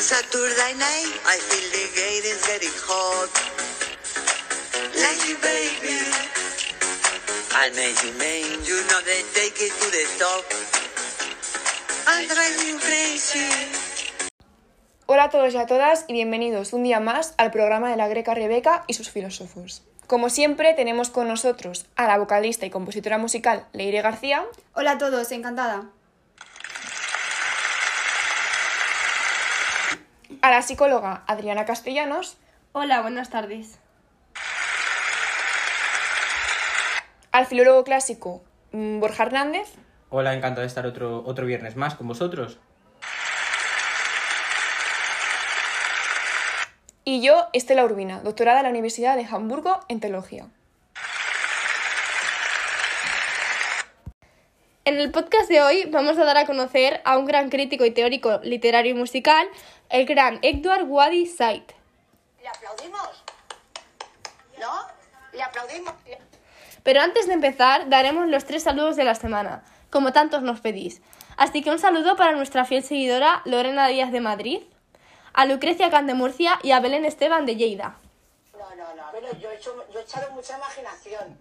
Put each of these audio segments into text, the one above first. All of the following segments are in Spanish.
Saturday night, I feel the gate is getting hot. Like you, baby. I make you main, you know they take it to the top. I drive you crazy. Hola a todos y a todas y bienvenidos un día más al programa de la Greca Rebeca y sus filósofos. Como siempre tenemos con nosotros a la vocalista y compositora musical Leire García, Hola a todos, encantada. A la psicóloga Adriana Castellanos, Hola, buenas tardes. al filólogo clásico mm, Borja Hernández Hola, encantado de estar otro, otro viernes más con vosotros. y yo, Estela Urbina, doctorada en la Universidad de Hamburgo en Teología. En el podcast de hoy vamos a dar a conocer a un gran crítico y teórico literario y musical, el gran Edward Wadi Said. ¿Le aplaudimos? ¿No? ¿Le aplaudimos? Pero antes de empezar, daremos los tres saludos de la semana, como tantos nos pedís. Así que un saludo para nuestra fiel seguidora Lorena Díaz de Madrid, a Lucrecia Can de Murcia y a Belén Esteban de Lleida. No, no, no. Pero yo he, hecho, yo he echado mucha imaginación.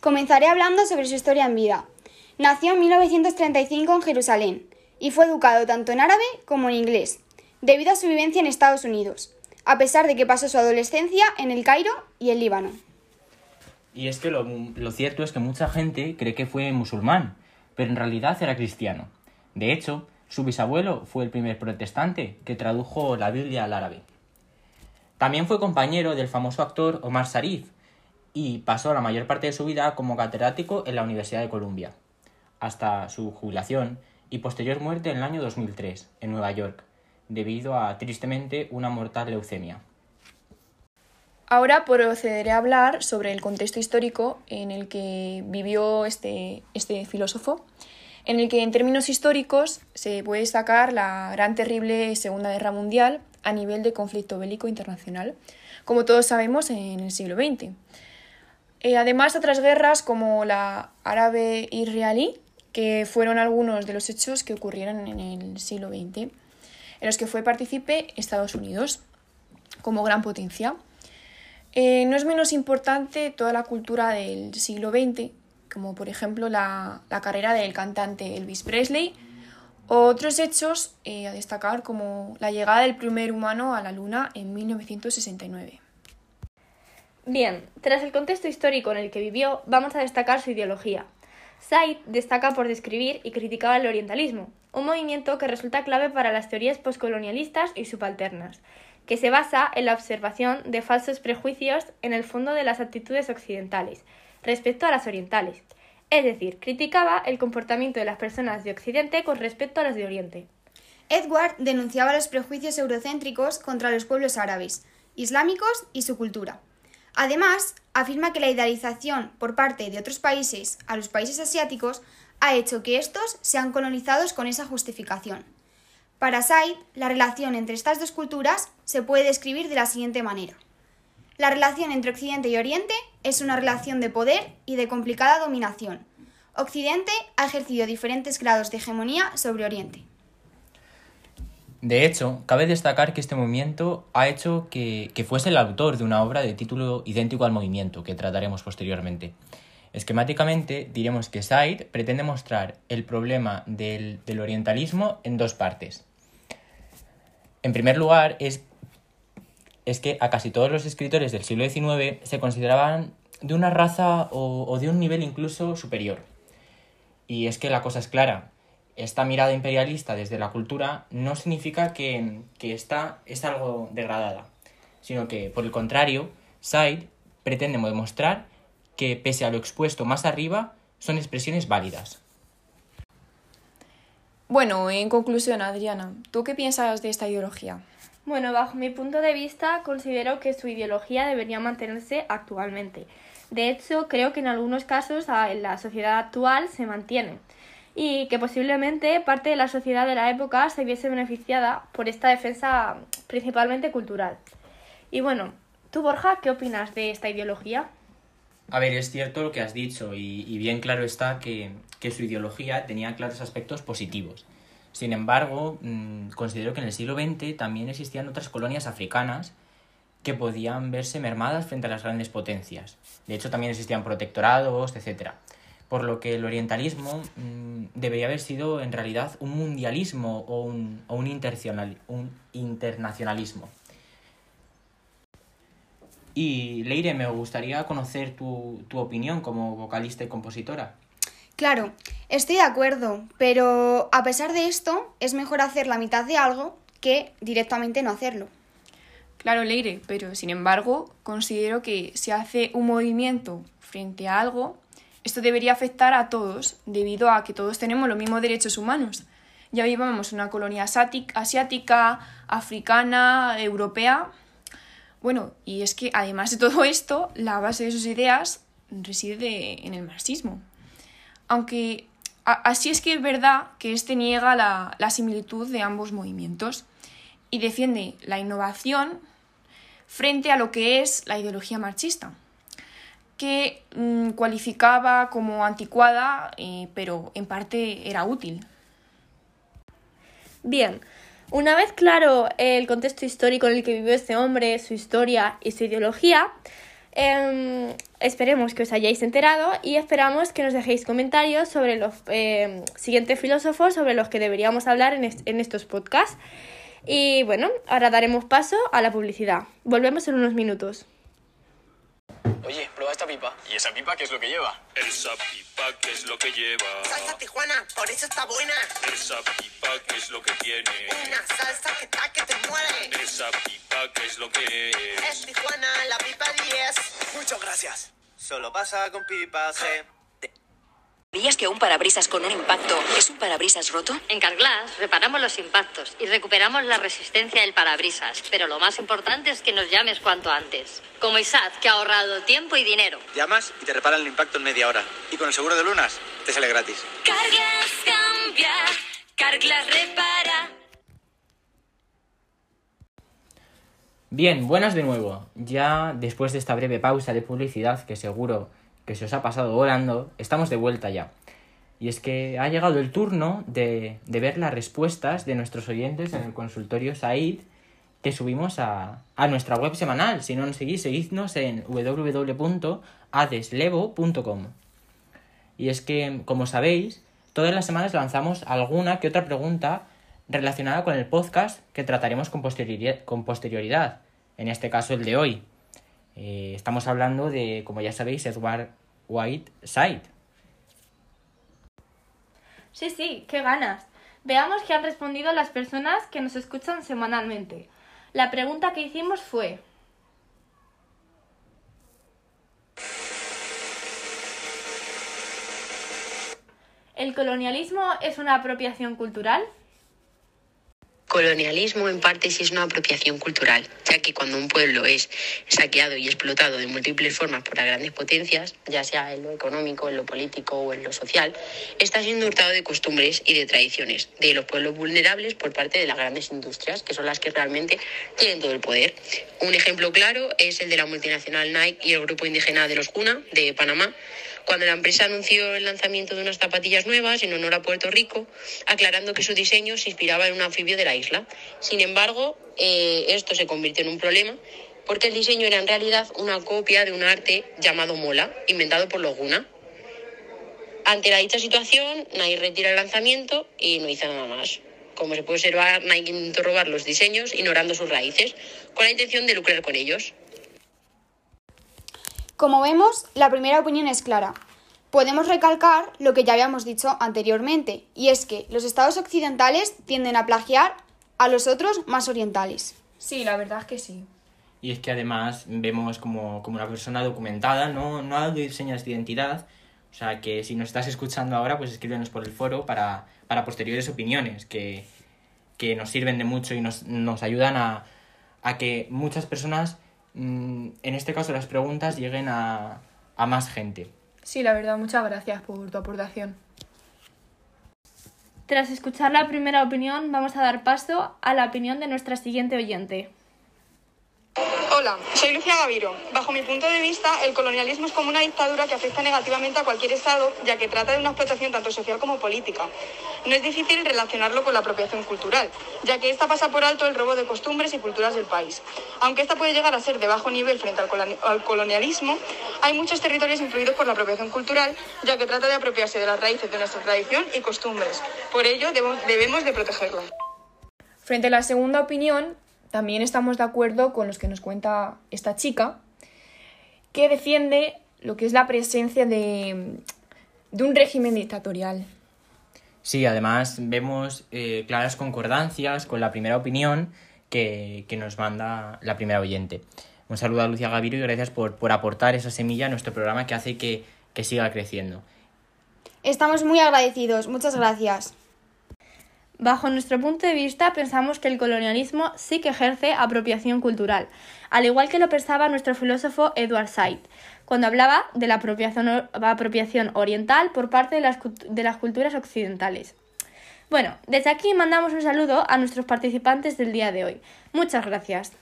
Comenzaré hablando sobre su historia en vida. Nació en 1935 en Jerusalén y fue educado tanto en árabe como en inglés, debido a su vivencia en Estados Unidos, a pesar de que pasó su adolescencia en el Cairo y el Líbano. Y es que lo, lo cierto es que mucha gente cree que fue musulmán, pero en realidad era cristiano. De hecho, su bisabuelo fue el primer protestante que tradujo la Biblia al árabe. También fue compañero del famoso actor Omar Sharif y pasó la mayor parte de su vida como catedrático en la Universidad de Columbia, hasta su jubilación y posterior muerte en el año 2003, en Nueva York, debido a, tristemente, una mortal leucemia. Ahora procederé a hablar sobre el contexto histórico en el que vivió este, este filósofo, en el que en términos históricos se puede destacar la gran terrible Segunda Guerra Mundial a nivel de conflicto bélico internacional, como todos sabemos en el siglo XX. Eh, además, otras guerras como la árabe-israelí, que fueron algunos de los hechos que ocurrieron en el siglo XX, en los que fue partícipe Estados Unidos como gran potencia. Eh, no es menos importante toda la cultura del siglo XX, como por ejemplo la, la carrera del cantante Elvis Presley, o otros hechos eh, a destacar como la llegada del primer humano a la Luna en 1969. Bien, tras el contexto histórico en el que vivió, vamos a destacar su ideología. Said destaca por describir y criticar el orientalismo, un movimiento que resulta clave para las teorías poscolonialistas y subalternas, que se basa en la observación de falsos prejuicios en el fondo de las actitudes occidentales respecto a las orientales, es decir, criticaba el comportamiento de las personas de Occidente con respecto a las de Oriente. Edward denunciaba los prejuicios eurocéntricos contra los pueblos árabes, islámicos y su cultura. Además, afirma que la idealización por parte de otros países a los países asiáticos ha hecho que estos sean colonizados con esa justificación. Para Said, la relación entre estas dos culturas se puede describir de la siguiente manera. La relación entre Occidente y Oriente es una relación de poder y de complicada dominación. Occidente ha ejercido diferentes grados de hegemonía sobre Oriente. De hecho, cabe destacar que este movimiento ha hecho que, que, fuese el autor de una obra de título idéntico al movimiento, que trataremos posteriormente. Esquemáticamente, diremos que Said pretende mostrar el problema del, del orientalismo en dos partes. En primer lugar, es, es, que a casi todos los escritores del siglo XIX se consideraban de una raza o, o de un nivel incluso superior. Y es que la cosa es clara, esta mirada imperialista desde la cultura no significa que, que esta es algo degradada, sino que, por el contrario, Said pretende demostrar que, pese a lo expuesto más arriba, son expresiones válidas. Bueno, en conclusión, Adriana, ¿tú qué piensas de esta ideología? Bueno, bajo mi punto de vista, considero que su ideología debería mantenerse actualmente. De hecho, creo que en algunos casos en la sociedad actual se mantiene y que posiblemente parte de la sociedad de la época se viese beneficiada por esta defensa principalmente cultural. Y bueno, tú Borja, ¿qué opinas de esta ideología? A ver, es cierto lo que has dicho y, y bien claro está que, que su ideología tenía claros aspectos positivos. Sin embargo, mm, considero que en el siglo XX también existían otras colonias africanas que podían verse mermadas frente a las grandes potencias. De hecho, también existían protectorados, etc. Por lo que el orientalismo mm, debería haber sido en realidad un mundialismo o un, o un, un internacionalismo. Y Leire, me gustaría conocer tu, tu opinión como vocalista y compositora. Claro, estoy de acuerdo, pero a pesar de esto, es mejor hacer la mitad de algo que directamente no hacerlo. Claro, Leire, pero sin embargo, considero que si hace un movimiento frente a algo, esto debería afectar a todos, debido a que todos tenemos los mismos derechos humanos. Ya vivamos una colonia asiática, africana, europea. Bueno, y es que además de todo esto, la base de sus ideas reside en el marxismo. Aunque así es que es verdad que este niega la, la similitud de ambos movimientos y defiende la innovación frente a lo que es la ideología marxista, que mm, cualificaba como anticuada, eh, pero en parte era útil. Bien, una vez claro el contexto histórico en el que vivió este hombre, su historia y su ideología, em, esperemos que os hayáis enterado y esperamos que nos dejéis comentarios sobre los em, siguientes filósofos sobre los que deberíamos hablar en, en estos podcasts. Y bueno, ahora daremos paso a la publicidad. Volvemos en unos minutos. Oye, prueba esta pipa. ¿Y esa pipa qué es lo que lleva? Esa pipa qué es lo que lleva. Salsa Tijuana, por eso está buena. Esa pipa qué es lo que tiene. Una salsa que está que te muere. Esa pipa qué es lo que es. Es Tijuana, la pipa 10. Muchas gracias. Solo pasa con pipas, eh. ¿Sabías que un parabrisas con un impacto es un parabrisas roto? En Carglass reparamos los impactos y recuperamos la resistencia del parabrisas, pero lo más importante es que nos llames cuanto antes. Como Isad, que ha ahorrado tiempo y dinero. Llamas y te reparan el impacto en media hora. Y con el seguro de lunas te sale gratis. Carglass cambia, Carglass repara. Bien, buenas de nuevo. Ya después de esta breve pausa de publicidad que seguro que se os ha pasado volando, estamos de vuelta ya. Y es que ha llegado el turno de, de ver las respuestas de nuestros oyentes en el consultorio Said que subimos a, a nuestra web semanal. Si no nos seguís, seguidnos en www.adeslevo.com. Y es que, como sabéis, todas las semanas lanzamos alguna que otra pregunta relacionada con el podcast que trataremos con posterioridad. Con posterioridad en este caso, el de hoy. Eh, estamos hablando de, como ya sabéis, Edward White Side. Sí, sí, qué ganas. Veamos qué han respondido las personas que nos escuchan semanalmente. La pregunta que hicimos fue... ¿El colonialismo es una apropiación cultural? Colonialismo en parte sí es una apropiación cultural, ya que cuando un pueblo es saqueado y explotado de múltiples formas por las grandes potencias, ya sea en lo económico, en lo político o en lo social, está siendo hurtado de costumbres y de tradiciones de los pueblos vulnerables por parte de las grandes industrias, que son las que realmente tienen todo el poder. Un ejemplo claro es el de la multinacional Nike y el grupo indígena de los Juna de Panamá, cuando la empresa anunció el lanzamiento de unas zapatillas nuevas en honor a Puerto Rico, aclarando que su diseño se inspiraba en un anfibio de la isla. Sin embargo, eh, esto se convirtió en un problema porque el diseño era en realidad una copia de un arte llamado Mola, inventado por los Guna. Ante la dicha situación, Nike retira el lanzamiento y no hizo nada más. Como se puede observar, Nike intentó robar los diseños ignorando sus raíces, con la intención de lucrar con ellos. Como vemos, la primera opinión es clara. Podemos recalcar lo que ya habíamos dicho anteriormente, y es que los estados occidentales tienden a plagiar a los otros más orientales. Sí, la verdad es que sí. Y es que además vemos como, como una persona documentada, no, no ha dado señas de identidad. O sea que si nos estás escuchando ahora, pues escríbenos por el foro para, para posteriores opiniones que, que nos sirven de mucho y nos, nos ayudan a, a que muchas personas en este caso las preguntas lleguen a, a más gente. Sí, la verdad, muchas gracias por tu aportación. Tras escuchar la primera opinión, vamos a dar paso a la opinión de nuestra siguiente oyente. Hola, soy Lucía Gaviro. Bajo mi punto de vista, el colonialismo es como una dictadura que afecta negativamente a cualquier Estado, ya que trata de una explotación tanto social como política. No es difícil relacionarlo con la apropiación cultural, ya que esta pasa por alto el robo de costumbres y culturas del país. Aunque esta puede llegar a ser de bajo nivel frente al, coloni- al colonialismo, hay muchos territorios influidos por la apropiación cultural, ya que trata de apropiarse de las raíces de nuestra tradición y costumbres. Por ello, debemos de protegerla. Frente a la segunda opinión, también estamos de acuerdo con los que nos cuenta esta chica, que defiende lo que es la presencia de, de un régimen dictatorial. Sí, además vemos eh, claras concordancias con la primera opinión que, que nos manda la primera oyente. Un saludo a Lucia Gavirio y gracias por, por aportar esa semilla a nuestro programa que hace que, que siga creciendo. Estamos muy agradecidos. Muchas gracias. Bajo nuestro punto de vista, pensamos que el colonialismo sí que ejerce apropiación cultural, al igual que lo pensaba nuestro filósofo Edward Said, cuando hablaba de la apropiación, oriental por parte de las culturas occidentales. Bueno, desde aquí mandamos un saludo a nuestros participantes del día de hoy. Muchas gracias.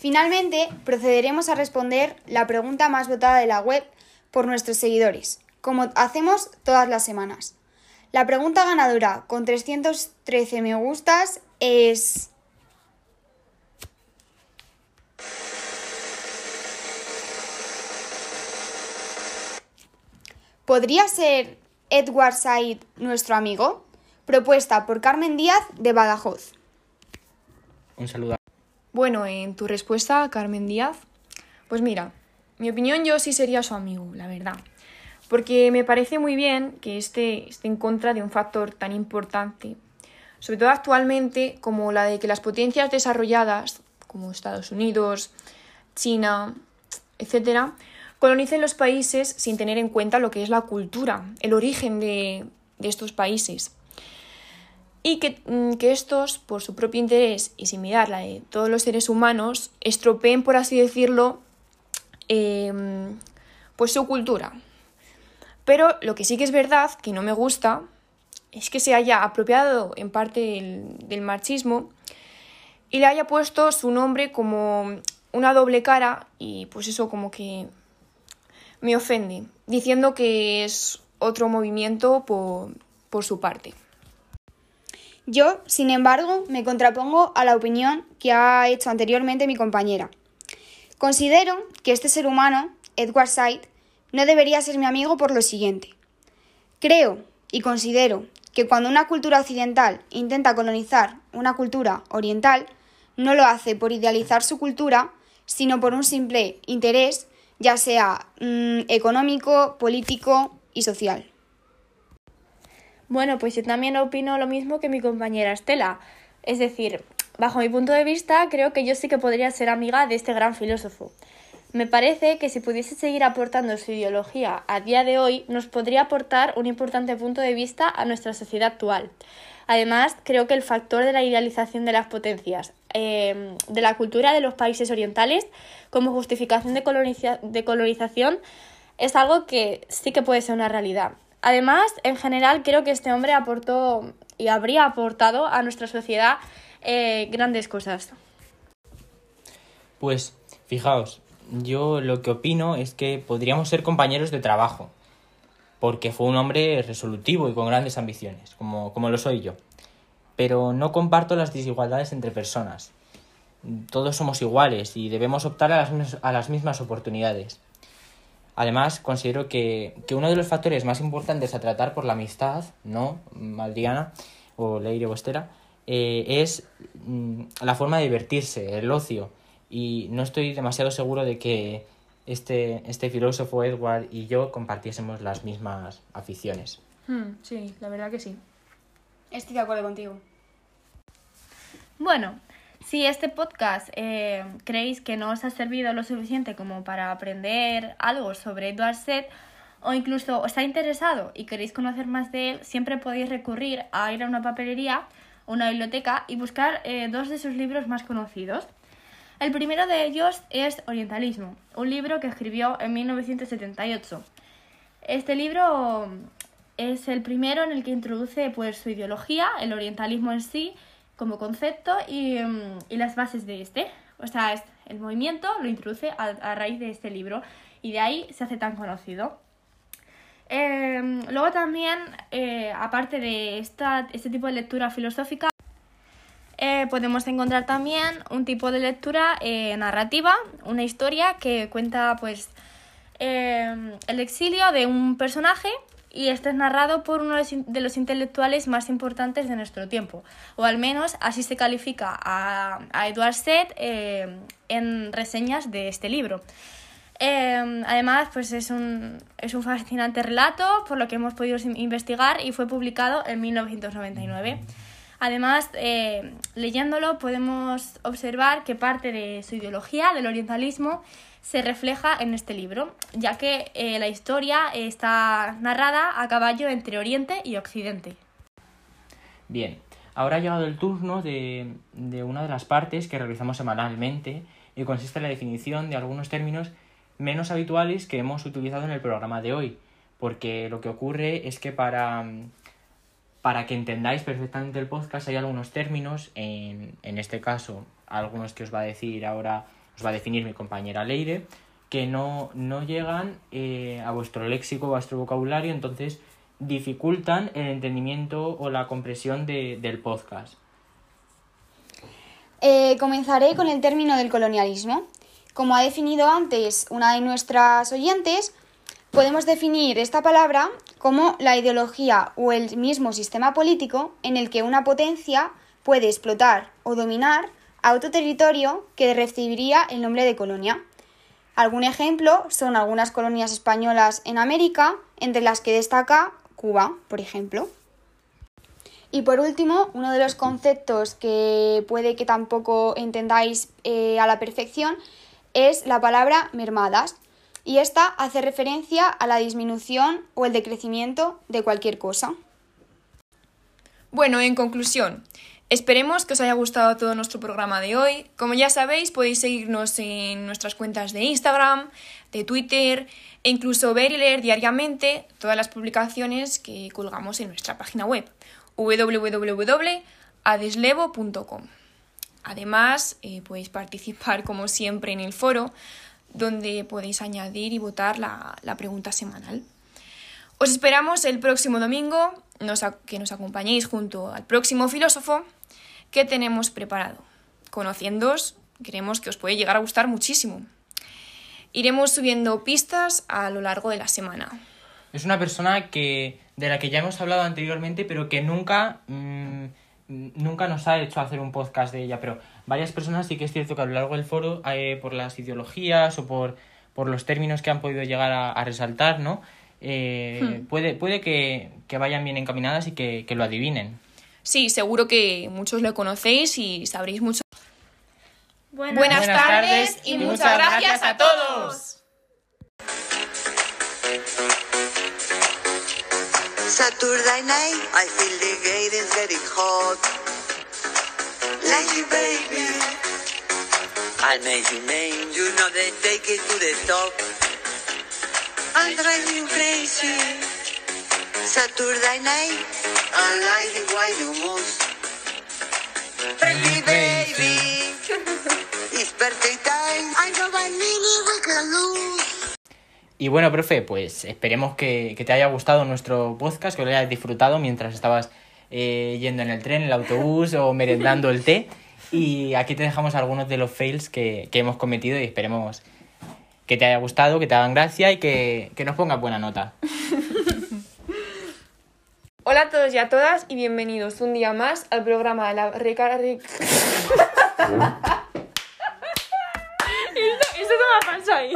Finalmente, procederemos a responder la pregunta más votada de la web por nuestros seguidores, como hacemos todas las semanas. La pregunta ganadora con 313 me gustas es... ¿Podría ser Edward Said nuestro amigo? Propuesta por Carmen Díaz de Badajoz. Un saludo. Bueno, en tu respuesta, Carmen Díaz, pues mira, mi opinión yo sí sería su amigo, la verdad. Porque me parece muy bien que esté, esté en contra de un factor tan importante, sobre todo actualmente como la de que las potencias desarrolladas, como Estados Unidos, China, etcétera, colonicen los países sin tener en cuenta lo que es la cultura, el origen de, de estos países y que, mm, que estos, por su propio interés y sin mirar la de todos los seres humanos, estropeen, por así decirlo, em, pues su cultura. Pero lo que sí que es verdad, que no me gusta, es que se haya apropiado en parte del, del marxismo y le haya puesto su nombre como una doble cara y pues eso como que me ofende, diciendo que es otro movimiento por, por su parte. Yo, sin embargo, me contrapongo a la opinión que ha hecho anteriormente mi compañera. Considero que este ser humano, Edward Said, no debería ser mi amigo por lo siguiente. Creo y considero que cuando una cultura occidental intenta colonizar una cultura oriental, no lo hace por idealizar su cultura, sino por un simple interés, ya sea mm, económico, político y social. Bueno, pues yo también opino lo mismo que mi compañera Estela. Es decir, bajo mi punto de vista, creo que yo sí que podría ser amiga de este gran filósofo. Me parece que si pudiese seguir aportando su ideología a día de hoy, nos podría aportar un importante punto de vista a nuestra sociedad actual. Además, creo que el factor de la idealización de las potencias, eh, de la cultura de los países orientales, como justificación de colonización, es algo que sí que puede ser una realidad. Además, en general, creo que este hombre aportó y habría aportado a nuestra sociedad eh, grandes cosas. Pues fijaos, yo lo que opino es que podríamos ser compañeros de trabajo, porque fue un hombre resolutivo y con grandes ambiciones, como, como lo soy yo. Pero no comparto las desigualdades entre personas. Todos somos iguales y debemos optar a las, a las mismas oportunidades. Además, considero que, que uno de los factores más importantes a tratar por la amistad, ¿no, Adriana o Leire o Estela, eh, es mm, la forma de divertirse, el ocio. Y no estoy demasiado seguro de que este, este filósofo Edward y yo compartiésemos las mismas aficiones. Hmm, sí, la verdad que sí. Estoy de acuerdo contigo. Bueno, si este podcast eh, creéis que no os ha servido lo suficiente como para aprender algo sobre Edward Said o incluso os ha interesado y queréis conocer más de él, siempre podéis recurrir a ir a una papelería una biblioteca y buscar eh, dos de sus libros más conocidos. El primero de ellos es Orientalismo, un libro que escribió en 1978. Este libro es el primero en el que introduce pues, su ideología, el orientalismo en sí, como concepto y, mm, y las bases de este. O sea, el movimiento lo introduce a, a raíz de este libro y de ahí se hace tan conocido. Eh, luego también, eh, aparte de esta, este tipo de lectura filosófica, eh, podemos encontrar también un tipo de lectura eh, narrativa, una historia que cuenta pues eh, el exilio de un personaje y este es narrado por uno de los intelectuales más importantes de nuestro tiempo, o al menos así se califica a, a Edward Said eh, en reseñas de este libro. Eh, además, pues es un, es un fascinante relato, por lo que hemos podido in- investigar y fue publicado en 1999. Además, eh, leyéndolo podemos observar que parte de su ideología, del orientalismo, se refleja en este libro, ya que eh, la historia está narrada a caballo entre Oriente y Occidente. Bien, ahora ha llegado el turno de, de una de las partes que realizamos semanalmente y consiste en la definición de algunos términos menos habituales que hemos utilizado en el programa de hoy, porque lo que ocurre es que para, para que entendáis perfectamente el podcast hay algunos términos, en, en este caso algunos que os va a decir ahora, os va a definir mi compañera Leire, que no, no llegan eh, a vuestro léxico, a vuestro vocabulario, entonces dificultan el entendimiento o la compresión de- del podcast. Eh, comenzaré con el término del colonialismo. Como ha definido antes una de nuestras oyentes, podemos definir esta palabra como la ideología o el mismo sistema político en el que una potencia puede explotar o dominar a otro territorio que recibiría el nombre de colonia. Algún ejemplo son algunas colonias españolas en América, entre las que destaca Cuba, por ejemplo. Y por último, uno de los conceptos que puede que tampoco entendáis eh, a la perfección es la palabra mermadas. Y esta hace referencia a la disminución o el decrecimiento de cualquier cosa. Bueno, en conclusión, esperemos que os haya gustado todo nuestro programa de hoy. Como ya sabéis, podéis seguirnos en nuestras cuentas de Instagram, de Twitter e incluso ver y leer diariamente todas las publicaciones que colgamos en nuestra página web www.adeslevo.com. Además, eh, podéis participar como siempre en el foro, donde podéis añadir y votar la, la pregunta semanal. Os esperamos el próximo domingo, nos que nos acompañéis junto al próximo filósofo que tenemos preparado. Conociéndoos, creemos que os puede llegar a gustar muchísimo. Iremos subiendo pistas a lo largo de la semana. Es una persona que de la que ya hemos hablado anteriormente, pero que nunca, mm, nunca nos ha hecho hacer un podcast de ella. Pero varias personas sí que es cierto que a lo largo del foro, eh, por las ideologías o por, por los términos que han podido llegar a, a resaltar, ¿no? Eh, Hmm. Puede, puede que, que vayan bien encaminadas y que, que lo adivinen. Sí, seguro que muchos lo conocéis y sabréis mucho. Buenas, Buenas tardes y muchas gracias a todos. Saturday night, I feel the gate is getting hot. Like you, baby. I made you name, you know they take it to the top. I'm driving you crazy. Saturday night, I like the way you move. Pretty baby, it's birthday time. I know I really we can lose. Y bueno, profe, pues esperemos que, que te haya gustado nuestro podcast, que lo hayas disfrutado mientras estabas eh, yendo en el tren, en el autobús o merendando el té. Y aquí te dejamos algunos de los fails que, que hemos cometido y esperemos que te haya gustado, que te hagan gracia y que, que nos pongas buena nota. Hola a todos y a todas y bienvenidos un día más al programa de la recarga. Eso no me pasa ahí.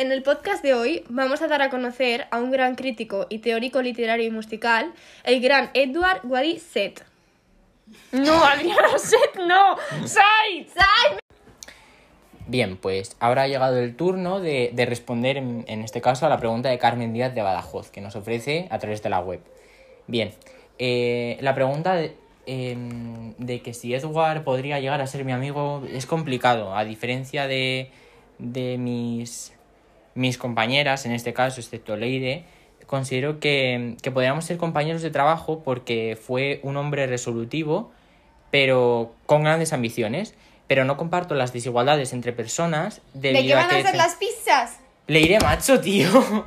En el podcast de hoy vamos a dar a conocer a un gran crítico y teórico literario y musical, el gran Edward Wadi Set. No, Adriana Set, no. ¡Sai! ¡Sai! Bien, pues ahora ha llegado el turno de, de responder, en, en este caso, a la pregunta de Carmen Díaz de Badajoz, que nos ofrece a través de la web. Bien, eh, la pregunta de, em, de que si Edward podría llegar a ser mi amigo es complicado, a diferencia de, de mis, mis compañeras, en este caso, excepto Leire, considero que, que podríamos ser compañeros de trabajo porque fue un hombre resolutivo, pero con grandes ambiciones. Pero no comparto las desigualdades entre personas ¿De qué van a defen- las pizzas? Le iré macho, tío.